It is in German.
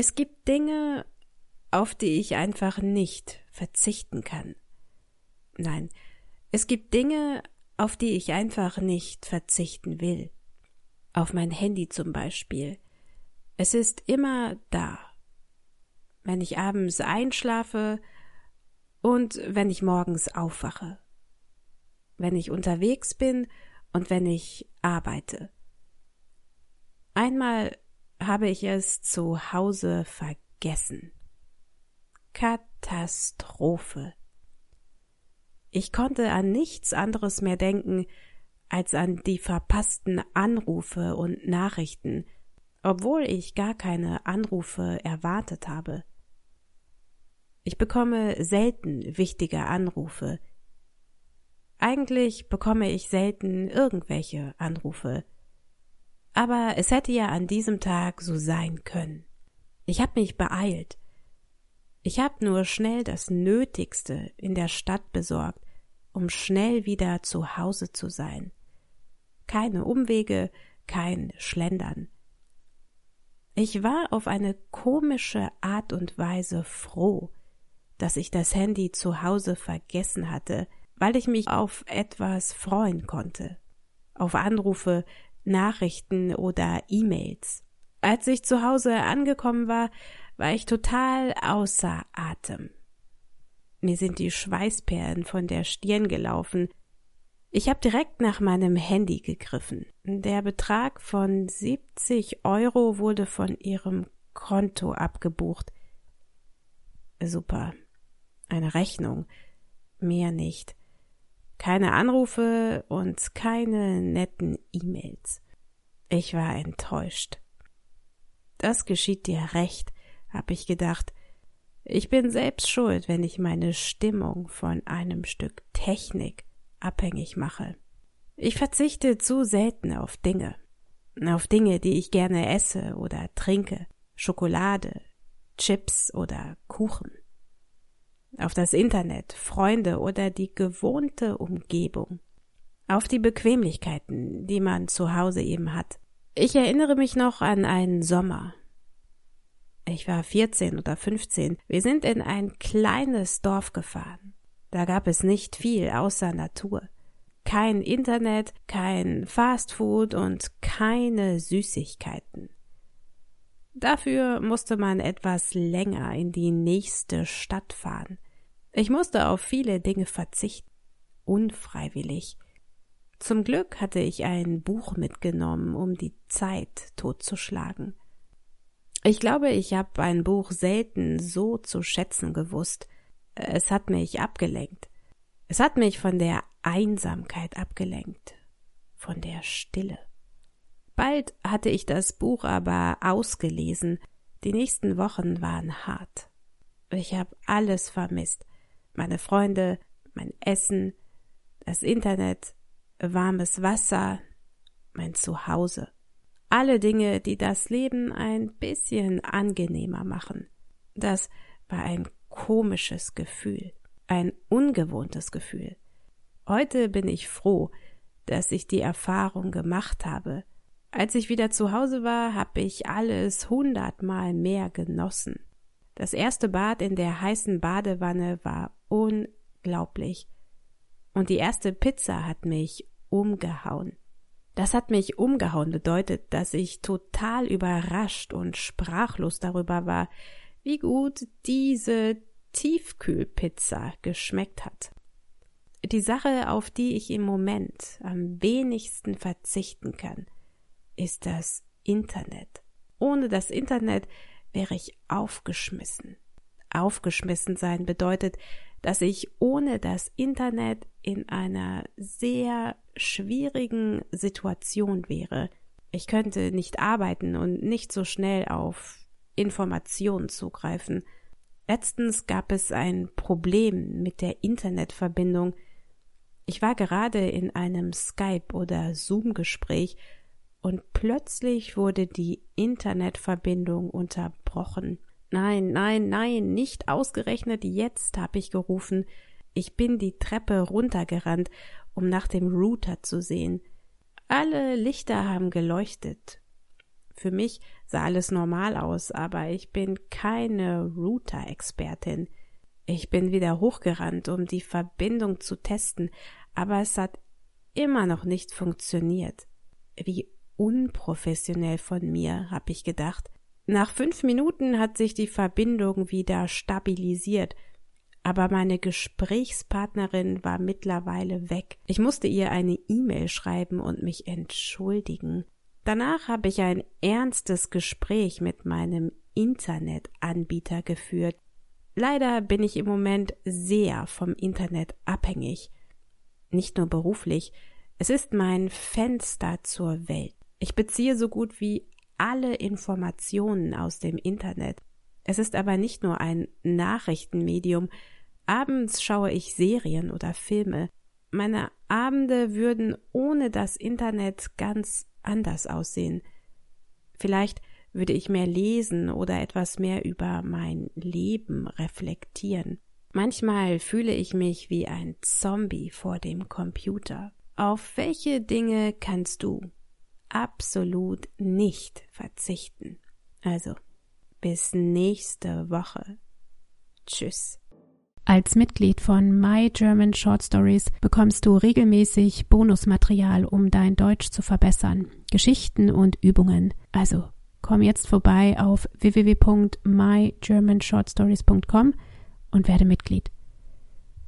Es gibt Dinge, auf die ich einfach nicht verzichten kann. Nein, es gibt Dinge, auf die ich einfach nicht verzichten will. Auf mein Handy zum Beispiel. Es ist immer da. Wenn ich abends einschlafe und wenn ich morgens aufwache. Wenn ich unterwegs bin und wenn ich arbeite. Einmal habe ich es zu Hause vergessen. Katastrophe. Ich konnte an nichts anderes mehr denken als an die verpassten Anrufe und Nachrichten, obwohl ich gar keine Anrufe erwartet habe. Ich bekomme selten wichtige Anrufe. Eigentlich bekomme ich selten irgendwelche Anrufe. Aber es hätte ja an diesem Tag so sein können. Ich habe mich beeilt. Ich habe nur schnell das Nötigste in der Stadt besorgt, um schnell wieder zu Hause zu sein. Keine Umwege, kein Schlendern. Ich war auf eine komische Art und Weise froh, dass ich das Handy zu Hause vergessen hatte, weil ich mich auf etwas freuen konnte. Auf Anrufe, Nachrichten oder E-Mails. Als ich zu Hause angekommen war, war ich total außer Atem. Mir sind die Schweißperlen von der Stirn gelaufen. Ich habe direkt nach meinem Handy gegriffen. Der Betrag von 70 Euro wurde von ihrem Konto abgebucht. Super. Eine Rechnung. Mehr nicht. Keine Anrufe und keine netten E-Mails. Ich war enttäuscht. Das geschieht dir recht, hab ich gedacht. Ich bin selbst schuld, wenn ich meine Stimmung von einem Stück Technik abhängig mache. Ich verzichte zu selten auf Dinge. Auf Dinge, die ich gerne esse oder trinke. Schokolade, Chips oder Kuchen auf das Internet, Freunde oder die gewohnte Umgebung, auf die Bequemlichkeiten, die man zu Hause eben hat. Ich erinnere mich noch an einen Sommer. Ich war 14 oder 15. Wir sind in ein kleines Dorf gefahren. Da gab es nicht viel außer Natur. Kein Internet, kein Fastfood und keine Süßigkeiten. Dafür musste man etwas länger in die nächste Stadt fahren. Ich musste auf viele Dinge verzichten, unfreiwillig. Zum Glück hatte ich ein Buch mitgenommen, um die Zeit totzuschlagen. Ich glaube, ich habe ein Buch selten so zu schätzen gewusst. Es hat mich abgelenkt. Es hat mich von der Einsamkeit abgelenkt, von der Stille. Bald hatte ich das Buch aber ausgelesen. Die nächsten Wochen waren hart. Ich habe alles vermisst. Meine Freunde, mein Essen, das Internet, warmes Wasser, mein Zuhause. Alle Dinge, die das Leben ein bisschen angenehmer machen. Das war ein komisches Gefühl, ein ungewohntes Gefühl. Heute bin ich froh, dass ich die Erfahrung gemacht habe, als ich wieder zu Hause war, habe ich alles hundertmal mehr genossen. Das erste Bad in der heißen Badewanne war unglaublich. Und die erste Pizza hat mich umgehauen. Das hat mich umgehauen bedeutet, dass ich total überrascht und sprachlos darüber war, wie gut diese Tiefkühlpizza geschmeckt hat. Die Sache, auf die ich im Moment am wenigsten verzichten kann, ist das Internet. Ohne das Internet wäre ich aufgeschmissen. Aufgeschmissen sein bedeutet, dass ich ohne das Internet in einer sehr schwierigen Situation wäre. Ich könnte nicht arbeiten und nicht so schnell auf Informationen zugreifen. Letztens gab es ein Problem mit der Internetverbindung. Ich war gerade in einem Skype oder Zoom Gespräch und plötzlich wurde die Internetverbindung unterbrochen. Nein, nein, nein, nicht ausgerechnet jetzt, habe ich gerufen. Ich bin die Treppe runtergerannt, um nach dem Router zu sehen. Alle Lichter haben geleuchtet. Für mich sah alles normal aus, aber ich bin keine Router-Expertin. Ich bin wieder hochgerannt, um die Verbindung zu testen, aber es hat immer noch nicht funktioniert. Wie unprofessionell von mir, hab ich gedacht. Nach fünf Minuten hat sich die Verbindung wieder stabilisiert, aber meine Gesprächspartnerin war mittlerweile weg. Ich musste ihr eine E-Mail schreiben und mich entschuldigen. Danach habe ich ein ernstes Gespräch mit meinem Internetanbieter geführt. Leider bin ich im Moment sehr vom Internet abhängig. Nicht nur beruflich, es ist mein Fenster zur Welt. Ich beziehe so gut wie alle Informationen aus dem Internet. Es ist aber nicht nur ein Nachrichtenmedium. Abends schaue ich Serien oder Filme. Meine Abende würden ohne das Internet ganz anders aussehen. Vielleicht würde ich mehr lesen oder etwas mehr über mein Leben reflektieren. Manchmal fühle ich mich wie ein Zombie vor dem Computer. Auf welche Dinge kannst du absolut nicht verzichten? Also, bis nächste Woche. Tschüss. Als Mitglied von My German Short Stories bekommst du regelmäßig Bonusmaterial, um dein Deutsch zu verbessern, Geschichten und Übungen. Also komm jetzt vorbei auf www.mygermanshortstories.com und werde Mitglied.